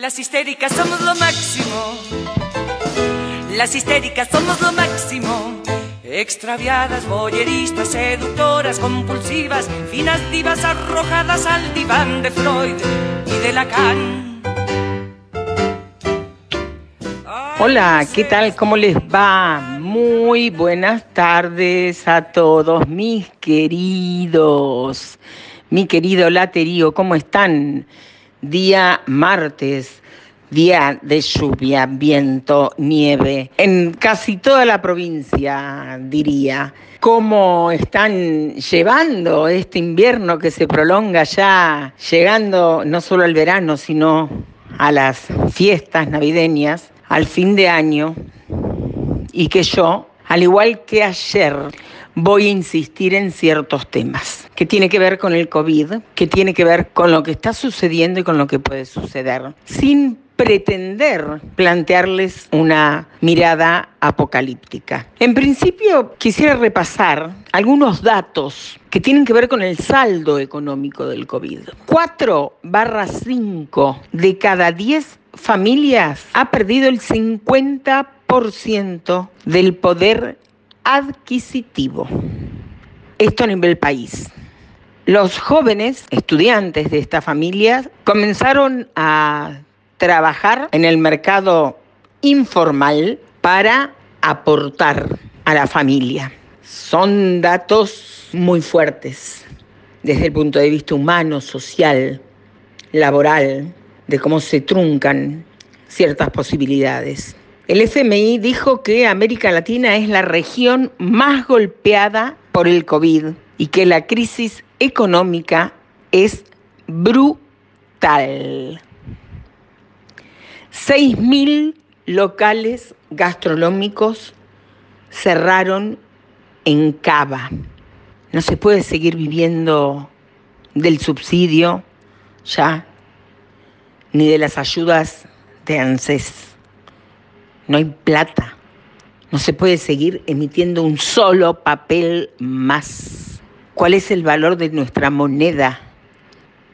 Las histéricas somos lo máximo. Las histéricas somos lo máximo. Extraviadas, boyeristas, seductoras, compulsivas, finas divas arrojadas al diván de Freud y de Lacan. Hola, ¿qué tal? ¿Cómo les va? Muy buenas tardes a todos mis queridos. Mi querido Laterío, ¿cómo están? Día martes, día de lluvia, viento, nieve, en casi toda la provincia, diría. ¿Cómo están llevando este invierno que se prolonga ya, llegando no solo al verano, sino a las fiestas navideñas, al fin de año? Y que yo, al igual que ayer, voy a insistir en ciertos temas que tiene que ver con el COVID, que tiene que ver con lo que está sucediendo y con lo que puede suceder, sin pretender plantearles una mirada apocalíptica. En principio, quisiera repasar algunos datos que tienen que ver con el saldo económico del COVID. 4 barra 5 de cada 10 familias ha perdido el 50% del poder adquisitivo. Esto a nivel país. Los jóvenes estudiantes de esta familia comenzaron a trabajar en el mercado informal para aportar a la familia. Son datos muy fuertes desde el punto de vista humano, social, laboral, de cómo se truncan ciertas posibilidades. El FMI dijo que América Latina es la región más golpeada por el COVID y que la crisis económica es brutal. 6.000 locales gastronómicos cerraron en Cava. No se puede seguir viviendo del subsidio ya, ni de las ayudas de ANSES no hay plata. No se puede seguir emitiendo un solo papel más. ¿Cuál es el valor de nuestra moneda?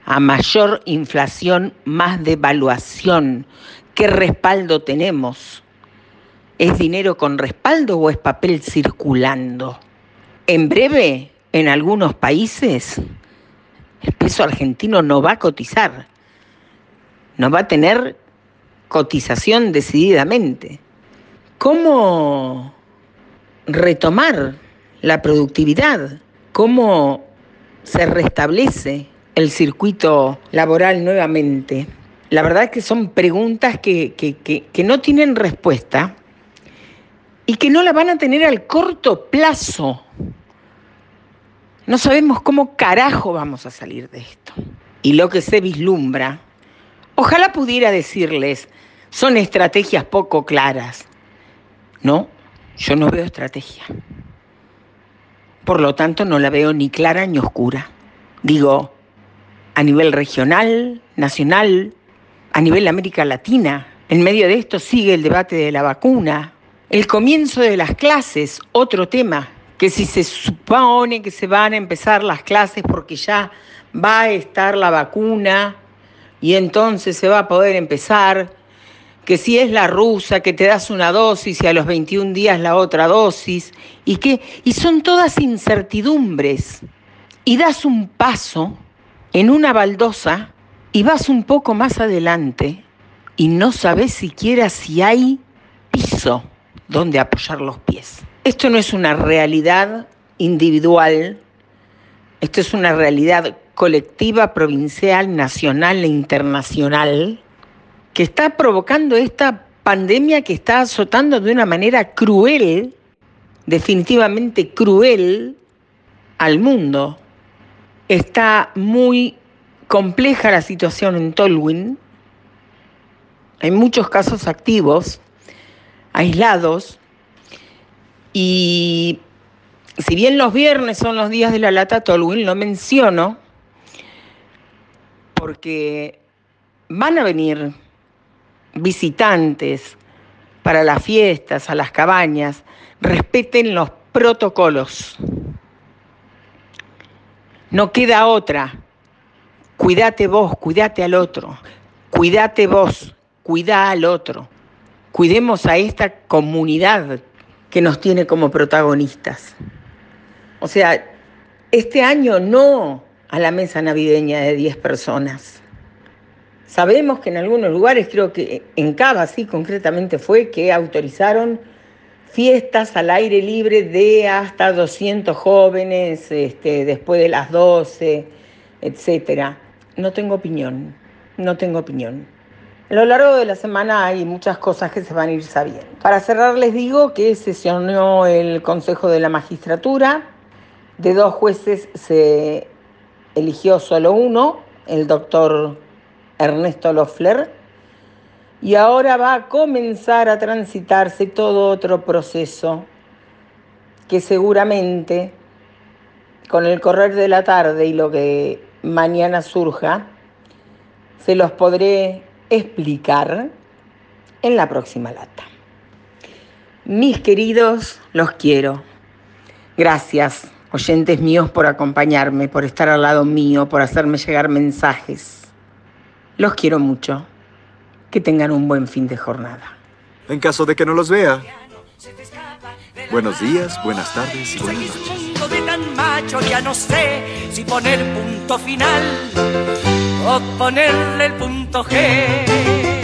A mayor inflación, más devaluación. ¿Qué respaldo tenemos? ¿Es dinero con respaldo o es papel circulando? En breve, en algunos países, el peso argentino no va a cotizar. No va a tener cotización decididamente. ¿Cómo retomar la productividad? ¿Cómo se restablece el circuito laboral nuevamente? La verdad es que son preguntas que, que, no tienen respuesta y que no la van a tener al corto plazo. No sabemos cómo carajo vamos a salir de esto. Y lo que se vislumbra, ojalá pudiera decirles, son estrategias poco claras. No, yo no veo estrategia. Por lo tanto, no la veo ni clara ni oscura. Digo, a nivel regional, nacional, a nivel América Latina. En medio de esto sigue el debate de la vacuna. El comienzo de las clases, otro tema, que si se supone que se van a empezar las clases porque ya va a estar la vacuna y entonces se va a poder empezar, que si es la rusa, que te das una dosis y a los 21 días la otra dosis, y y son todas incertidumbres. Y das un paso en una baldosa y vas un poco más adelante y no sabes siquiera si hay piso donde apoyar los pies. Esto no es una realidad individual, esto es una realidad colectiva, provincial, nacional e internacional que está provocando esta pandemia que está azotando de una manera cruel, definitivamente cruel, al mundo. Está muy compleja la situación en Tolwyn. Hay muchos casos activos, aislados, y si bien los viernes son los días de la lata Tolwyn, lo menciono porque van a venir visitantes para las fiestas, a las cabañas, respeten los protocolos. No queda otra. Cuídate vos, cuídate al otro. Cuídate vos, cuida al otro. Cuidemos a esta comunidad que nos tiene como protagonistas. O sea, este año no a la mesa navideña de 10 personas. Sabemos que en algunos lugares, creo que en Cava sí concretamente fue, que autorizaron fiestas al aire libre de hasta 200 jóvenes este, después de las 12, etc. No tengo opinión, no tengo opinión. A lo largo de la semana hay muchas cosas que se van a ir sabiendo. Para cerrar les digo que sesionó el Consejo de la Magistratura. De dos jueces se eligió solo uno, el doctor Ernesto Loeffler, y ahora va a comenzar a transitarse todo otro proceso que seguramente con el correr de la tarde y lo que mañana surja, se los podré explicar en la próxima lata. Mis queridos, los quiero. Gracias, oyentes míos, por acompañarme, por estar al lado mío, por hacerme llegar mensajes. Los quiero mucho. Que tengan un buen fin de jornada. En caso de que no los vea. Buenos días, buenas tardes y buenas noches. de tan macho ya no sé si poner punto final o ponerle el punto G.